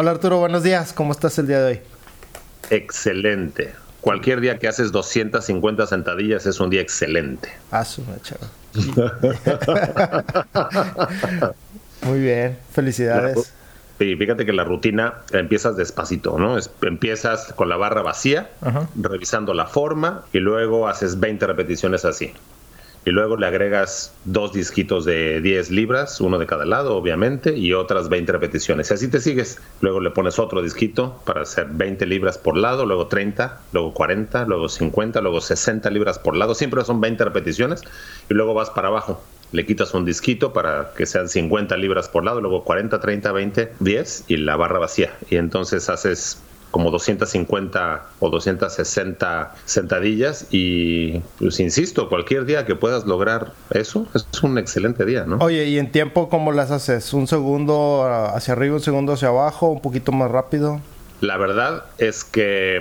Hola Arturo, buenos días. ¿Cómo estás el día de hoy? Excelente. Cualquier día que haces 250 sentadillas es un día excelente. Ah, su Muy bien, felicidades. Sí, fíjate que la rutina empiezas despacito, ¿no? empiezas con la barra vacía, revisando la forma y luego haces 20 repeticiones así y luego le agregas dos disquitos de 10 libras, uno de cada lado, obviamente, y otras 20 repeticiones. Y así te sigues. Luego le pones otro disquito para hacer 20 libras por lado, luego 30, luego 40, luego 50, luego 60 libras por lado. Siempre son 20 repeticiones y luego vas para abajo. Le quitas un disquito para que sean 50 libras por lado, luego 40, 30, 20, 10 y la barra vacía. Y entonces haces como 250 o 260 sentadillas y pues insisto, cualquier día que puedas lograr eso es un excelente día, ¿no? Oye, ¿y en tiempo cómo las haces? ¿Un segundo hacia arriba, un segundo hacia abajo, un poquito más rápido? La verdad es que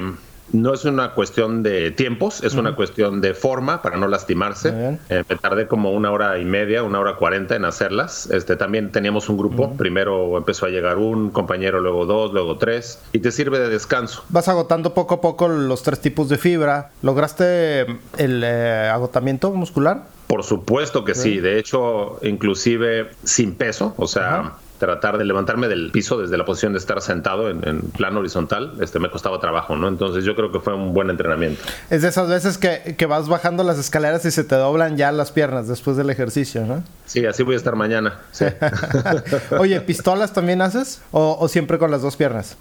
no es una cuestión de tiempos, es una cuestión de forma para no lastimarse. Eh, me tardé como una hora y media, una hora cuarenta en hacerlas. Este, también teníamos un grupo. Primero empezó a llegar un compañero, luego dos, luego tres. Y te sirve de descanso. Vas agotando poco a poco los tres tipos de fibra. ¿Lograste el eh, agotamiento muscular? Por supuesto que sí. De hecho, inclusive sin peso. O sea tratar de levantarme del piso desde la posición de estar sentado en, plano horizontal, este me costaba trabajo, ¿no? Entonces yo creo que fue un buen entrenamiento. Es de esas veces que, que vas bajando las escaleras y se te doblan ya las piernas después del ejercicio, ¿no? Sí, así voy a estar mañana. Oye, ¿pistolas también haces? ¿O, siempre con las dos piernas?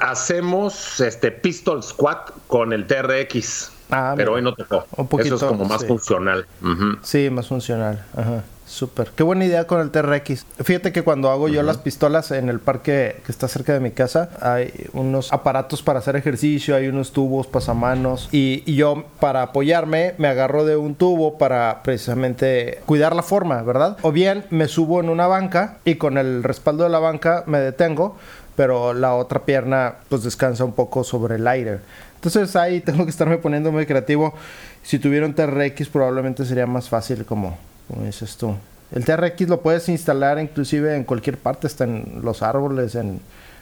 Hacemos este pistol squat con el TRX. Ah, pero hoy no tocó. Un poquito, Eso es como más funcional. Sí, más funcional. Ajá. Súper. Qué buena idea con el TRX. Fíjate que cuando hago yo las pistolas en el parque que está cerca de mi casa, hay unos aparatos para hacer ejercicio, hay unos tubos, pasamanos. Y, y yo, para apoyarme, me agarro de un tubo para precisamente cuidar la forma, ¿verdad? O bien me subo en una banca y con el respaldo de la banca me detengo, pero la otra pierna pues descansa un poco sobre el aire. Entonces ahí tengo que estarme poniendo muy creativo. Si tuviera un TRX probablemente sería más fácil como como dices tú. El TRX lo puedes instalar inclusive en cualquier parte, está en los árboles, en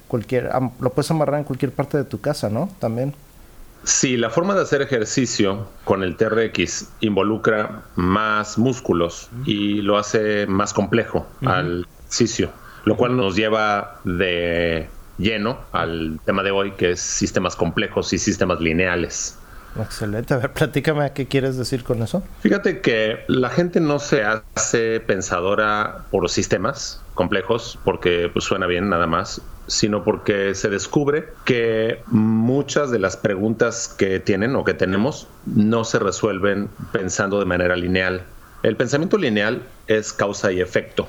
cualquier, lo puedes amarrar en cualquier parte de tu casa, ¿no? También. Sí, la forma de hacer ejercicio con el TRX involucra más músculos y lo hace más complejo al ejercicio, lo cual nos lleva de lleno al tema de hoy, que es sistemas complejos y sistemas lineales. Excelente. A ver, platícame qué quieres decir con eso. Fíjate que la gente no se hace pensadora por los sistemas complejos porque pues, suena bien nada más, sino porque se descubre que muchas de las preguntas que tienen o que tenemos no se resuelven pensando de manera lineal. El pensamiento lineal es causa y efecto.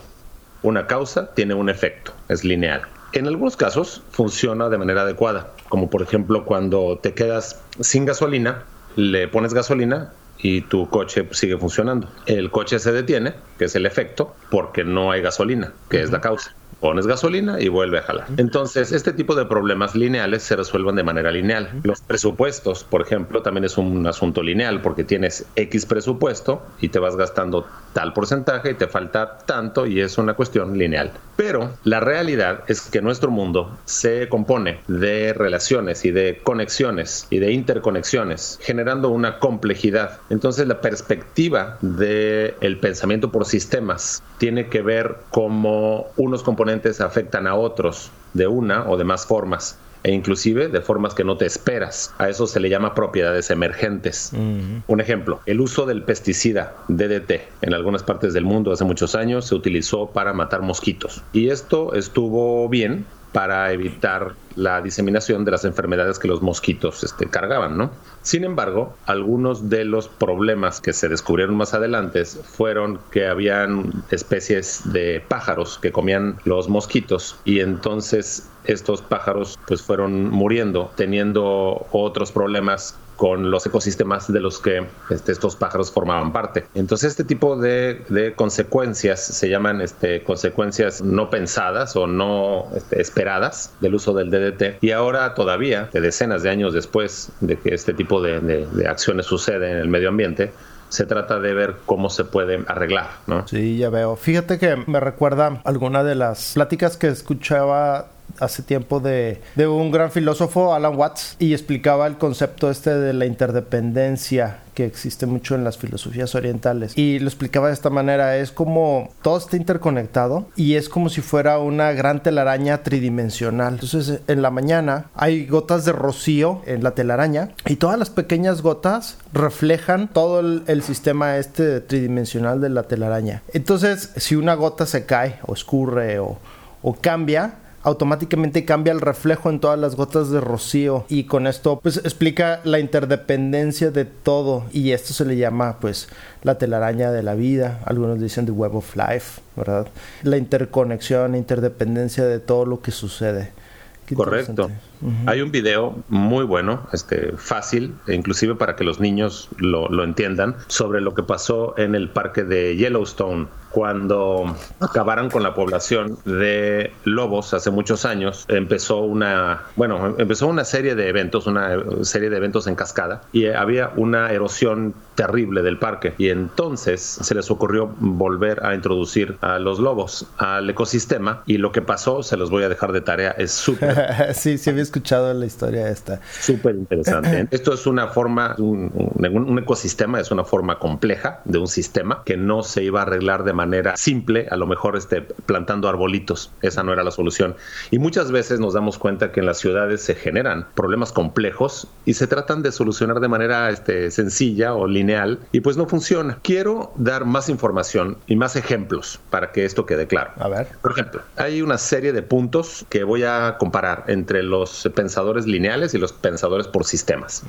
Una causa tiene un efecto, es lineal. En algunos casos funciona de manera adecuada, como por ejemplo cuando te quedas sin gasolina, le pones gasolina y tu coche sigue funcionando. El coche se detiene, que es el efecto, porque no hay gasolina, que es la causa pones gasolina y vuelve a jalar. Entonces, este tipo de problemas lineales se resuelven de manera lineal. Los presupuestos, por ejemplo, también es un asunto lineal porque tienes X presupuesto y te vas gastando tal porcentaje y te falta tanto y es una cuestión lineal. Pero la realidad es que nuestro mundo se compone de relaciones y de conexiones y de interconexiones, generando una complejidad. Entonces, la perspectiva del el pensamiento por sistemas tiene que ver cómo unos componentes afectan a otros de una o de más formas e inclusive de formas que no te esperas. A eso se le llama propiedades emergentes. Un ejemplo, el uso del pesticida DDT en algunas partes del mundo hace muchos años se utilizó para matar mosquitos y esto estuvo bien para evitar la diseminación de las enfermedades que los mosquitos este, cargaban, ¿no? Sin embargo, algunos de los problemas que se descubrieron más adelante fueron que habían especies de pájaros que comían los mosquitos y entonces estos pájaros pues fueron muriendo teniendo otros problemas con los ecosistemas de los que este, estos pájaros formaban parte. Entonces este tipo de, consecuencias se llaman este, consecuencias no pensadas o no este, esperadas del uso del DDT y ahora todavía, de decenas de años después de que este tipo de, de acciones suceden en el medio ambiente, se trata de ver cómo se puede arreglar, ¿no? Sí, ya veo. Fíjate que me recuerda alguna de las pláticas que escuchaba hace tiempo de, de, un gran filósofo, Alan Watts, y explicaba el concepto este de la interdependencia que existe mucho en las filosofías orientales. Y lo explicaba de esta manera, es como todo está interconectado y es como si fuera una gran telaraña tridimensional. Entonces en la mañana hay gotas de rocío en la telaraña y todas las pequeñas gotas reflejan todo el, sistema este tridimensional de la telaraña. Entonces si una gota se cae o escurre o cambia, automáticamente cambia el reflejo en todas las gotas de rocío y con esto pues explica la interdependencia de todo y esto se le llama pues la telaraña de la vida, algunos dicen the web of life, ¿verdad? La interconexión, interdependencia de todo lo que sucede. Correcto. Hay un video muy bueno, este, fácil, e inclusive para que los niños lo, lo, entiendan, sobre lo que pasó en el parque de Yellowstone cuando acabaron con la población de lobos hace muchos años. Empezó una, bueno, empezó una serie de eventos, una serie de eventos en cascada y había una erosión terrible del parque y entonces se les ocurrió volver a introducir a los lobos al ecosistema y lo que pasó, se los voy a dejar de tarea, es súper... sí, sí escuchado la historia esta. Súper interesante. Esto es una forma, un, un, ecosistema es una forma compleja de un sistema que no se iba a arreglar de manera simple, a lo mejor este, plantando arbolitos. Esa no era la solución. Y muchas veces nos damos cuenta que en las ciudades se generan problemas complejos y se tratan de solucionar de manera este, sencilla o lineal y pues no funciona. Quiero dar más información y más ejemplos para que esto quede claro. A ver. Por ejemplo, hay una serie de puntos que voy a comparar entre los pensadores lineales y los pensadores por sistemas.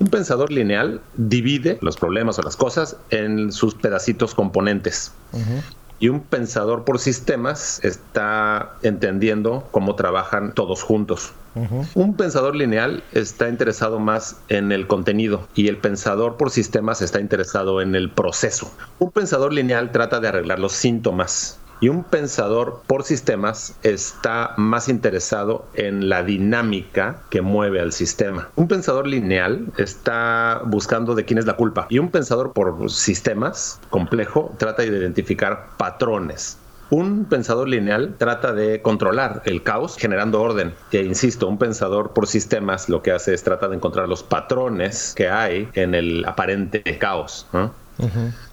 Un pensador lineal divide los problemas o las cosas en sus pedacitos componentes. Y un pensador por sistemas está entendiendo cómo trabajan todos juntos. Un pensador lineal está interesado más en el contenido y el pensador por sistemas está interesado en el proceso. Un pensador lineal trata de arreglar los síntomas y un pensador por sistemas está más interesado en la dinámica que mueve al sistema. Un pensador lineal está buscando de quién es la culpa. Y un pensador por sistemas complejo trata de identificar patrones. Un pensador lineal trata de controlar el caos generando orden. E insisto, un pensador por sistemas lo que hace es trata de encontrar los patrones que hay en el aparente caos.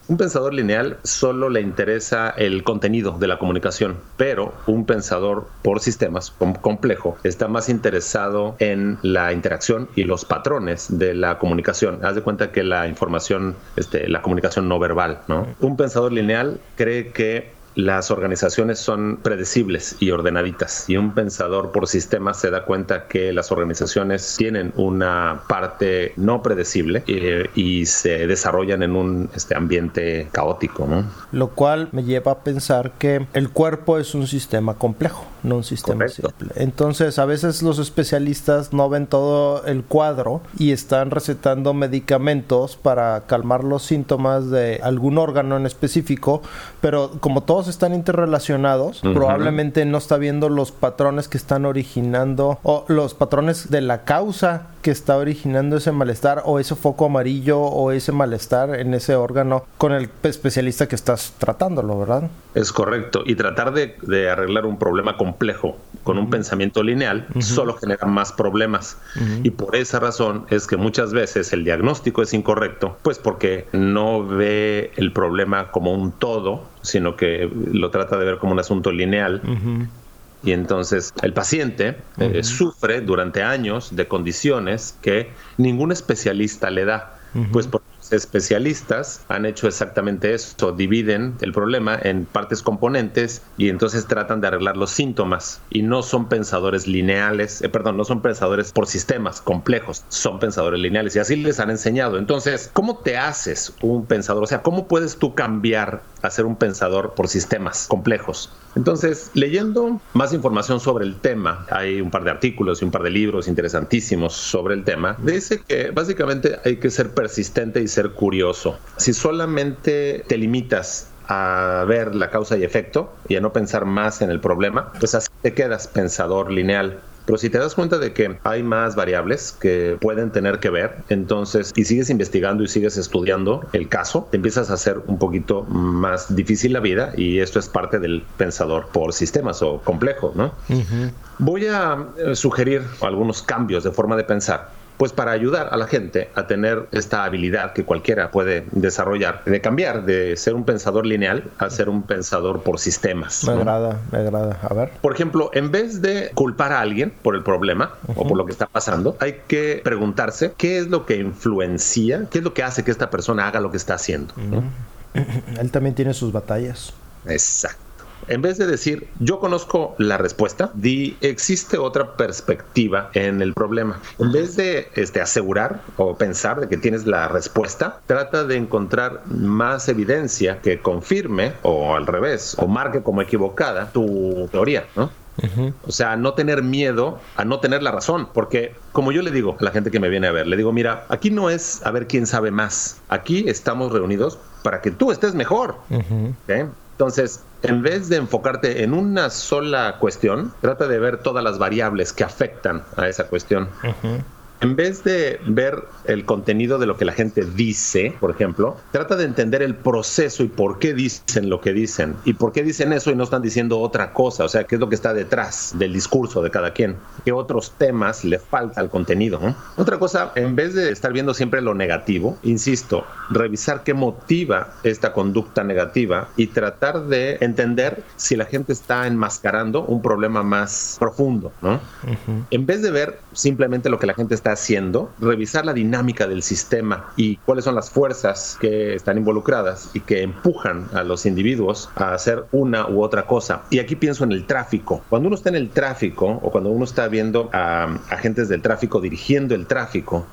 Un pensador lineal solo le interesa el contenido de la comunicación, pero un pensador por sistemas complejo está más interesado en la interacción y los patrones de la comunicación. Haz de cuenta que la información, este, la comunicación no verbal, ¿no? Un pensador lineal cree que las organizaciones son predecibles y ordenaditas y un pensador por sistema se da cuenta que las organizaciones tienen una parte no predecible eh, y se desarrollan en un este, ambiente caótico. ¿no? Lo cual me lleva a pensar que el cuerpo es un sistema complejo, no un sistema simple. Entonces a veces los especialistas no ven todo el cuadro y están recetando medicamentos para calmar los síntomas de algún órgano en específico, pero como todos están interrelacionados, probablemente no está viendo los patrones que están originando o los patrones de la causa que está originando ese malestar o ese foco amarillo o ese malestar en ese órgano con el especialista que estás tratándolo, ¿verdad? Es correcto. Y tratar de, arreglar un problema complejo con un pensamiento lineal solo genera más problemas. Y por esa razón es que muchas veces el diagnóstico es incorrecto, pues porque no ve el problema como un todo, sino que lo trata de ver como un asunto lineal. Y entonces el paciente eh, sufre durante años de condiciones que ningún especialista le da, pues porque especialistas han hecho exactamente eso, dividen el problema en partes componentes y entonces tratan de arreglar los síntomas y no son pensadores lineales, eh, perdón, no son pensadores por sistemas complejos, son pensadores lineales y así les han enseñado. Entonces, ¿cómo te haces un pensador? O sea, ¿cómo puedes tú cambiar a ser un pensador por sistemas complejos? Entonces, leyendo más información sobre el tema, hay un par de artículos y un par de libros interesantísimos sobre el tema, dice que básicamente hay que ser persistente y ser curioso. Si solamente te limitas a ver la causa y efecto y a no pensar más en el problema, pues así te quedas pensador lineal. Pero si te das cuenta de que hay más variables que pueden tener que ver, entonces, y sigues investigando y sigues estudiando el caso, te empiezas a hacer un poquito más difícil la vida y esto es parte del pensador por sistemas o complejo, ¿no? Voy a eh, sugerir algunos cambios de forma de pensar pues para ayudar a la gente a tener esta habilidad que cualquiera puede desarrollar, de cambiar de ser un pensador lineal a ser un pensador por sistemas. Me agrada, me agrada. A ver. Por ejemplo, en vez de culpar a alguien por el problema o por lo que está pasando, hay que preguntarse qué es lo que influencia, qué es lo que hace que esta persona haga lo que está haciendo. Él también tiene sus batallas. Exacto. En vez de decir, yo conozco la respuesta, di, existe otra perspectiva en el problema. En vez de este, asegurar o pensar de que tienes la respuesta, trata de encontrar más evidencia que confirme o al revés, o marque como equivocada tu teoría, ¿no? O sea, no tener miedo a no tener la razón, porque como yo le digo a la gente que me viene a ver, le digo, mira, aquí no es a ver quién sabe más, aquí estamos reunidos para que tú estés mejor. Entonces, en vez de enfocarte en una sola cuestión, trata de ver todas las variables que afectan a esa cuestión en vez de ver el contenido de lo que la gente dice, por ejemplo, trata de entender el proceso y por qué dicen lo que dicen y por qué dicen eso y no están diciendo otra cosa, o sea, qué es lo que está detrás del discurso de cada quien, qué otros temas le falta al contenido. Otra cosa, en vez de estar viendo siempre lo negativo, insisto, revisar qué motiva esta conducta negativa y tratar de entender si la gente está enmascarando un problema más profundo, ¿no? En vez de ver simplemente lo que la gente está haciendo, revisar la dinámica del sistema y cuáles son las fuerzas que están involucradas y que empujan a los individuos a hacer una u otra cosa. Y aquí pienso en el tráfico. Cuando uno está en el tráfico o cuando uno está viendo a agentes del tráfico dirigiendo el tráfico,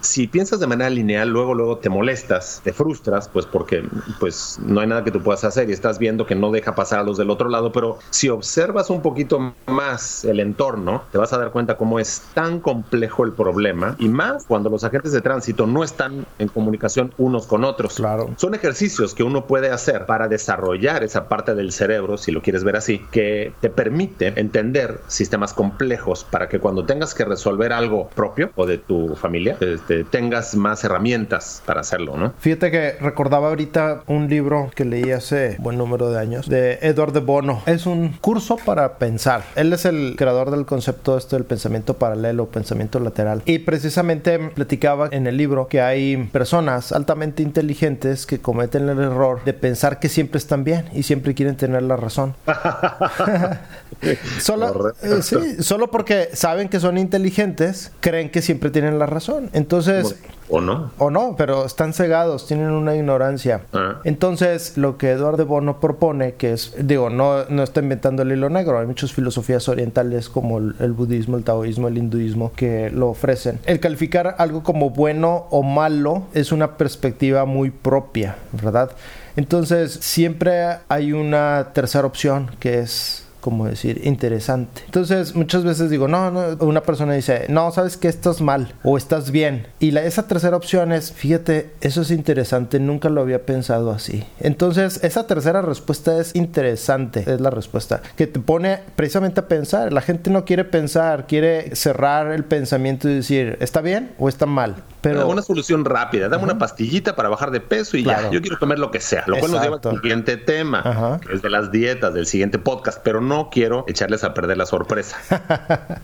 si piensas de manera lineal, luego luego te molestas, te frustras, pues porque pues no hay nada que tú puedas hacer y estás viendo que no deja pasar a los del otro lado, pero si observas un poquito más el entorno, te vas a dar cuenta cómo es tan complejo el problema y más cuando los agentes de tránsito no están en comunicación unos con otros. Claro. Son ejercicios que uno puede hacer para desarrollar esa parte del cerebro, si lo quieres ver así, que te permite entender sistemas complejos para que cuando tengas que resolver algo propio o de tu familia, este, tengas más herramientas para hacerlo, ¿no? Fíjate que recordaba ahorita un libro que leí hace buen número de años de Edward de Bono. Es un curso para pensar. Él es el creador del concepto este del pensamiento paralelo, pensamiento lateral. Y precisamente platicaba en el libro que hay personas altamente inteligentes que cometen el error de pensar que siempre están bien y siempre quieren tener la razón. solo, eh, solo porque saben que son inteligentes, creen que siempre tienen la razón. Entonces... O no. O no, pero están cegados, tienen una ignorancia. Ah. Entonces, lo que Eduardo Bono propone, que es, digo, no, no está inventando el hilo negro, hay muchas filosofías orientales como el, budismo, el taoísmo, el hinduismo, que lo ofrecen. El calificar algo como bueno o malo es una perspectiva muy propia, ¿verdad? Entonces, siempre hay una tercera opción que es como decir, interesante. Entonces, muchas veces digo, no, no, una persona dice, no, sabes que estás mal o estás bien. Y la, esa tercera opción es, fíjate, eso es interesante, nunca lo había pensado así. Entonces, esa tercera respuesta es interesante, es la respuesta, que te pone precisamente a pensar. La gente no quiere pensar, quiere cerrar el pensamiento y decir, ¿está bien o está mal? Pero una solución rápida, dame una pastillita para bajar de peso y ya, yo quiero comer lo que sea, lo cual nos lleva al siguiente tema, que es de las dietas del siguiente podcast, pero no quiero echarles a perder la sorpresa.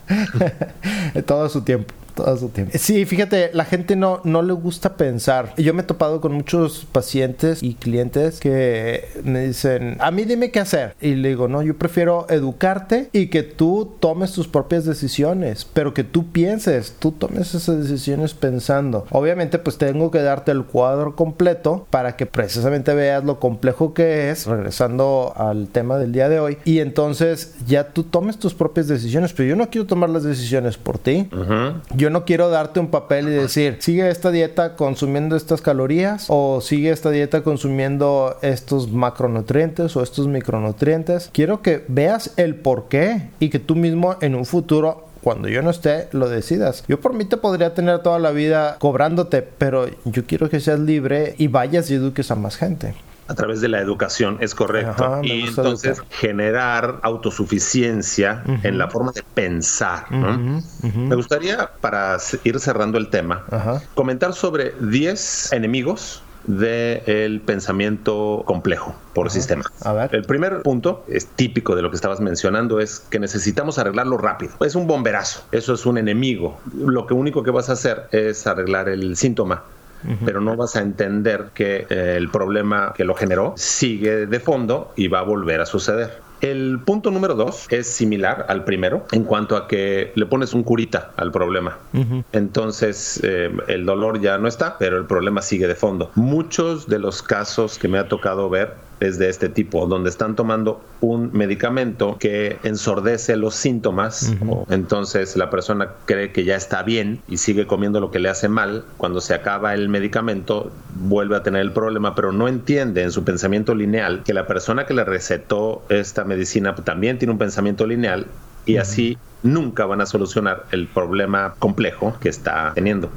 Todo su tiempo. Todo su tiempo. Sí, fíjate, la gente no, no le gusta pensar. Yo me he topado con muchos pacientes y clientes que me dicen, a mí dime qué hacer. Y le digo, no, yo prefiero educarte y que tú tomes tus propias decisiones, pero que tú pienses, tú tomes esas decisiones pensando. Obviamente, pues tengo que darte el cuadro completo para que precisamente veas lo complejo que es, regresando al tema del día de hoy, y entonces ya tú tomes tus propias decisiones, pero yo no quiero tomar las decisiones por ti. Yo no quiero darte un papel y decir, sigue esta dieta consumiendo estas calorías o sigue esta dieta consumiendo estos macronutrientes o estos micronutrientes. Quiero que veas el por qué y que tú mismo en un futuro cuando yo no esté, lo decidas. Yo por mí te podría tener toda la vida cobrándote, pero yo quiero que seas libre y vayas y eduques a más gente a través de la educación, es correcto. y entonces generar autosuficiencia en la forma de pensar. Me gustaría, para ir cerrando el tema, comentar sobre 10 enemigos del pensamiento complejo por sistema. El primer punto, es típico de lo que estabas mencionando, es que necesitamos arreglarlo rápido. Es un bomberazo, eso es un enemigo. Lo que único que vas a hacer es arreglar el síntoma pero no vas a entender que eh, el problema que lo generó sigue de fondo y va a volver a suceder. El punto número dos es similar al primero en cuanto a que le pones un curita al problema. Entonces eh, el dolor ya no está, pero el problema sigue de fondo. Muchos de los casos que me ha tocado ver es de este tipo, donde están tomando un medicamento que ensordece los síntomas, entonces la persona cree que ya está bien y sigue comiendo lo que le hace mal, cuando se acaba el medicamento vuelve a tener el problema, pero no entiende en su pensamiento lineal que la persona que le recetó esta medicina también tiene un pensamiento lineal y así nunca van a solucionar el problema complejo que está teniendo.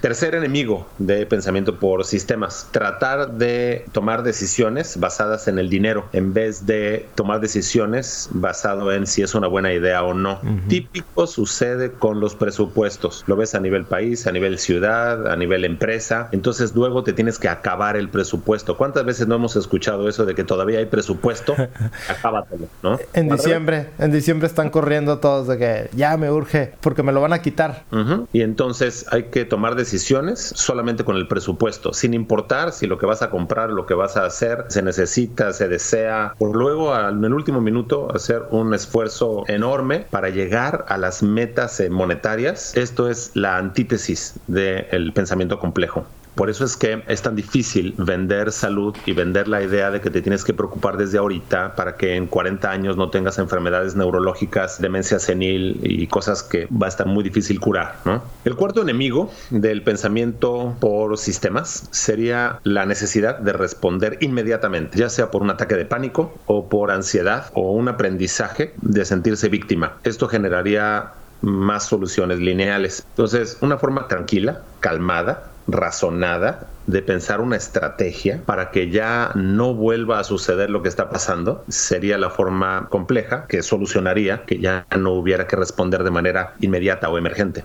Tercer enemigo de pensamiento por sistemas, tratar de tomar decisiones basadas en el dinero en vez de tomar decisiones basado en si es una buena idea o no. Típico sucede con los presupuestos. Lo ves a nivel país, a nivel ciudad, a nivel empresa. Entonces luego te tienes que acabar el presupuesto. ¿Cuántas veces no hemos escuchado eso de que todavía hay presupuesto? Acábatelo, ¿no? En diciembre, en diciembre están corriendo todos de ya me urge porque me lo van a quitar. Y entonces hay que tomar decisiones solamente con el presupuesto, sin importar si lo que vas a comprar, lo que vas a hacer, se necesita, se desea, por luego en el último minuto hacer un esfuerzo enorme para llegar a las metas eh, monetarias. Esto es la antítesis del pensamiento complejo. Por eso es que es tan difícil vender salud y vender la idea de que te tienes que preocupar desde ahorita para que en 40 años no tengas enfermedades neurológicas, demencia senil y cosas que va a estar muy difícil curar. El cuarto enemigo del pensamiento por sistemas sería la necesidad de responder inmediatamente, ya sea por un ataque de pánico o por ansiedad o un aprendizaje de sentirse víctima. Esto generaría más soluciones lineales. Entonces, una forma tranquila, calmada, razonada de pensar una estrategia para que ya no vuelva a suceder lo que está pasando sería la forma compleja que solucionaría que ya no hubiera que responder de manera inmediata o emergente.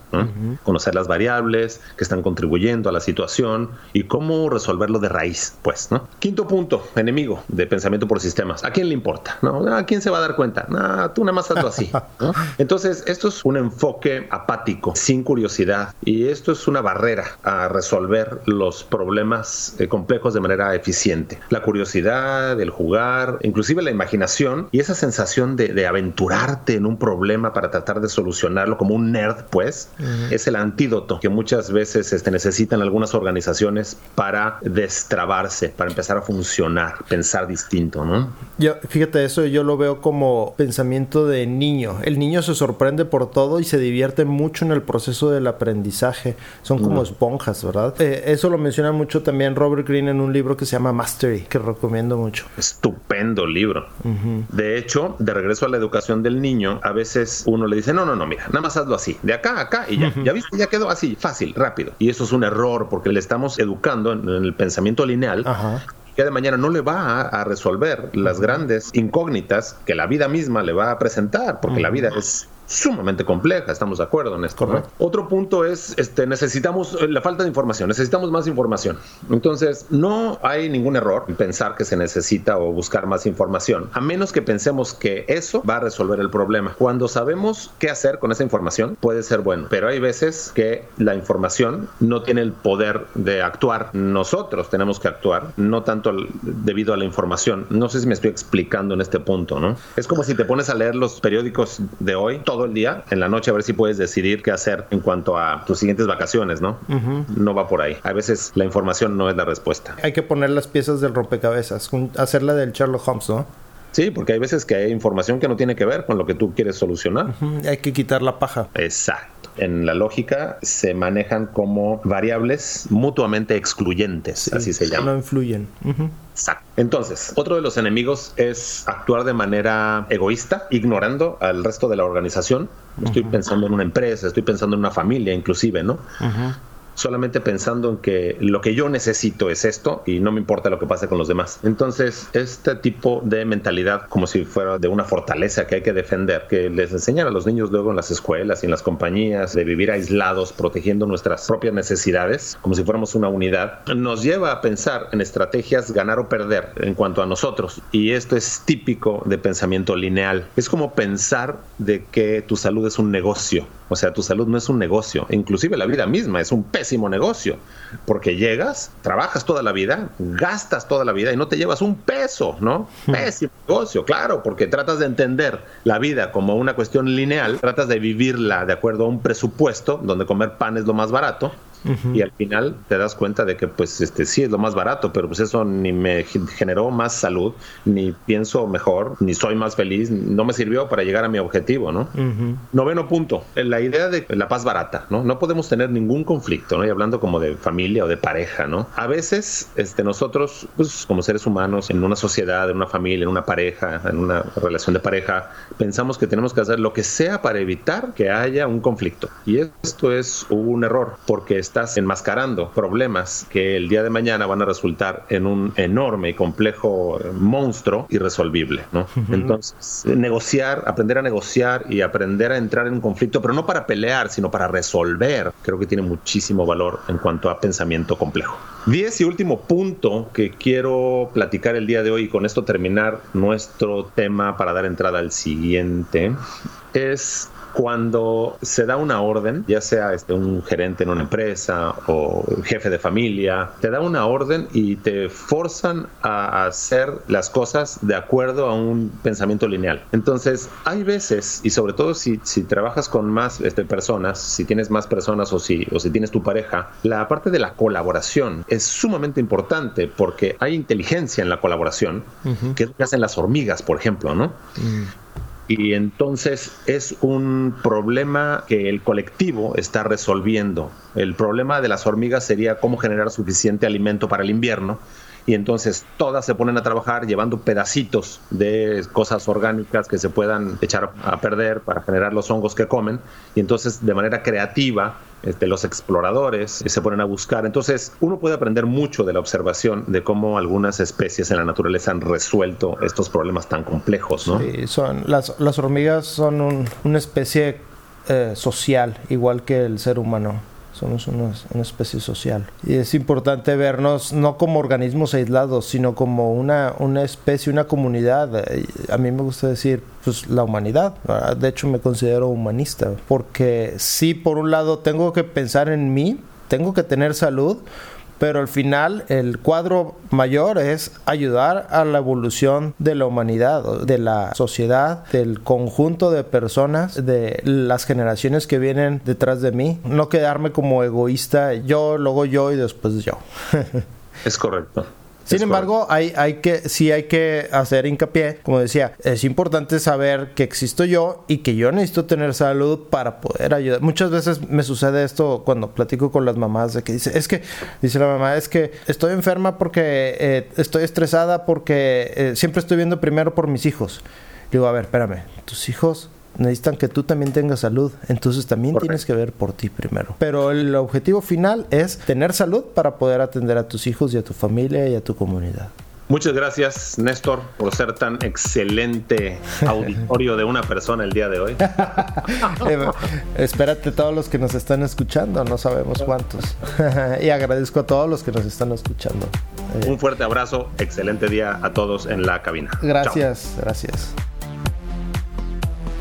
Conocer las variables que están contribuyendo a la situación y cómo resolverlo de raíz, pues. ¿no? Quinto punto, enemigo de pensamiento por sistemas. ¿A quién le importa? ¿No? ¿A quién se va a dar cuenta? tú nada más hazlo así. Entonces, esto es un enfoque apático, sin curiosidad, y esto es una barrera a resolver los problemas eh, complejos de manera eficiente. La curiosidad, el jugar, inclusive la imaginación y esa sensación de, aventurarte en un problema para tratar de solucionarlo como un nerd, pues, es el antídoto que muchas veces este, necesitan algunas organizaciones para destrabarse, para empezar a funcionar, pensar distinto, ¿no? Yo, fíjate, eso yo lo veo como pensamiento de niño. El niño se sorprende por todo y se divierte mucho en el proceso del aprendizaje. Son como esponjas, ¿verdad? Eh, eso lo menciona mucho también Robert Greene en un libro que se llama Mastery, que recomiendo mucho. Estupendo libro. De hecho, de regreso a la educación del niño, a veces uno le dice, no, no, no, mira, nada más hazlo así, de acá a acá y ya, ya viste, ya quedó así, fácil, rápido. Y eso es un error porque le estamos educando en, el pensamiento lineal. Ajá que de mañana no le va a, resolver las grandes incógnitas que la vida misma le va a presentar, porque la vida es sumamente compleja, estamos de acuerdo en esto. Otro punto es, este, necesitamos eh, la falta de información, necesitamos más información. Entonces, no hay ningún error en pensar que se necesita o buscar más información, a menos que pensemos que eso va a resolver el problema. Cuando sabemos qué hacer con esa información, puede ser bueno, pero hay veces que la información no tiene el poder de actuar. Nosotros tenemos que actuar, no tanto debido a la información. No sé si me estoy explicando en este punto, ¿no? Es como si te pones a leer los periódicos de hoy todo el día, en la noche a ver si puedes decidir qué hacer en cuanto a tus siguientes vacaciones, ¿no? No va por ahí. A veces la información no es la respuesta. Hay que poner las piezas del rompecabezas, hacerla del Sherlock Holmes, ¿no? Sí, porque hay veces que hay información que no tiene que ver con lo que tú quieres solucionar. Hay que quitar la paja. Exacto en la lógica se manejan como variables mutuamente excluyentes, así se llama. No influyen. Exacto. Entonces, otro de los enemigos es actuar de manera egoísta, ignorando al resto de la organización. Estoy pensando en una empresa, estoy pensando en una familia, inclusive, ¿no? Solamente pensando en que lo que yo necesito es esto y no me importa lo que pase con los demás. Entonces, este tipo de mentalidad, como si fuera de una fortaleza que hay que defender, que les enseñan a los niños luego en las escuelas y en las compañías de vivir aislados, protegiendo nuestras propias necesidades, como si fuéramos una unidad, nos lleva a pensar en estrategias ganar o perder en cuanto a nosotros. Y esto es típico de pensamiento lineal. Es como pensar de que tu salud es un negocio. O sea, tu salud no es un negocio. Inclusive la vida misma es un pésimo negocio. Porque llegas, trabajas toda la vida, gastas toda la vida y no te llevas un peso, ¿no? Hmm. Pésimo negocio, claro, porque tratas de entender la vida como una cuestión lineal, tratas de vivirla de acuerdo a un presupuesto donde comer pan es lo más barato y al final te das cuenta de que pues este sí es lo más barato, pero pues eso ni me generó más salud, ni pienso mejor, ni soy más feliz, no me sirvió para llegar a mi objetivo, ¿no? Noveno punto, la idea de la paz barata, ¿no? No podemos tener ningún conflicto, ¿no? Y hablando como de familia o de pareja, ¿no? A veces este, nosotros, pues como seres humanos, en una sociedad, en una familia, en una pareja, en una relación de pareja, pensamos que tenemos que hacer lo que sea para evitar que haya un conflicto. Y esto es un error, porque estás enmascarando problemas que el día de mañana van a resultar en un enorme y complejo monstruo irresolvible, ¿no? Entonces, negociar, aprender a negociar y aprender a entrar en un conflicto, pero no para pelear, sino para resolver, creo que tiene muchísimo valor en cuanto a pensamiento complejo. Diez y último punto que quiero platicar el día de hoy y con esto terminar nuestro tema para dar entrada al siguiente es cuando se da una orden, ya sea este, un gerente en una empresa o jefe de familia, te da una orden y te forzan a hacer las cosas de acuerdo a un pensamiento lineal. Entonces, hay veces, y sobre todo si, si trabajas con más este, personas, si tienes más personas o si, o si tienes tu pareja, la parte de la colaboración es sumamente importante porque hay inteligencia en la colaboración, que es lo que hacen las hormigas, por ejemplo, ¿no? Mm. Y entonces es un problema que el colectivo está resolviendo. El problema de las hormigas sería cómo generar suficiente alimento para el invierno y entonces todas se ponen a trabajar llevando pedacitos de cosas orgánicas que se puedan echar a perder para generar los hongos que comen y entonces de manera creativa este, los exploradores se ponen a buscar. Entonces, uno puede aprender mucho de la observación de cómo algunas especies en la naturaleza han resuelto estos problemas tan complejos, ¿no? Sí, son, las, las hormigas son una especie eh, social, igual que el ser humano somos una, especie social. Y es importante vernos no como organismos aislados, sino como una, una especie, una comunidad. A mí me gusta decir, pues la humanidad. De hecho, me considero humanista, porque sí, por un lado, tengo que pensar en mí, tengo que tener salud, pero al final el cuadro mayor es ayudar a la evolución de la humanidad, de la sociedad, del conjunto de personas, de las generaciones que vienen detrás de mí. No quedarme como egoísta, yo, luego yo y después yo. es correcto. Sin embargo, hay, hay que, sí hay que hacer hincapié, como decía, es importante saber que existo yo y que yo necesito tener salud para poder ayudar. Muchas veces me sucede esto cuando platico con las mamás de que dice, es que, dice la mamá, es que estoy enferma porque eh, estoy estresada porque eh, siempre estoy viendo primero por mis hijos. Digo, a ver, espérame, tus hijos necesitan que tú también tengas salud. Entonces también tienes que ver por ti primero. Pero el objetivo final es tener salud para poder atender a tus hijos y a tu familia y a tu comunidad. Muchas gracias, Néstor, por ser tan excelente auditorio de una persona el día de hoy. Eh, espérate todos los que nos están escuchando, no sabemos cuántos. y agradezco a todos los que nos están escuchando. Eh, Un fuerte abrazo, excelente día a todos en la cabina. Gracias, gracias.